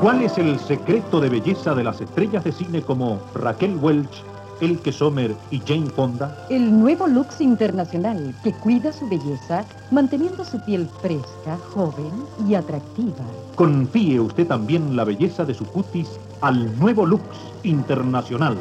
¿Cuál es el secreto de belleza de las estrellas de cine como Raquel Welch, Elke Sommer y Jane Fonda? El nuevo Lux Internacional que cuida su belleza manteniendo su piel fresca, joven y atractiva. Confíe usted también la belleza de su cutis al nuevo Lux Internacional.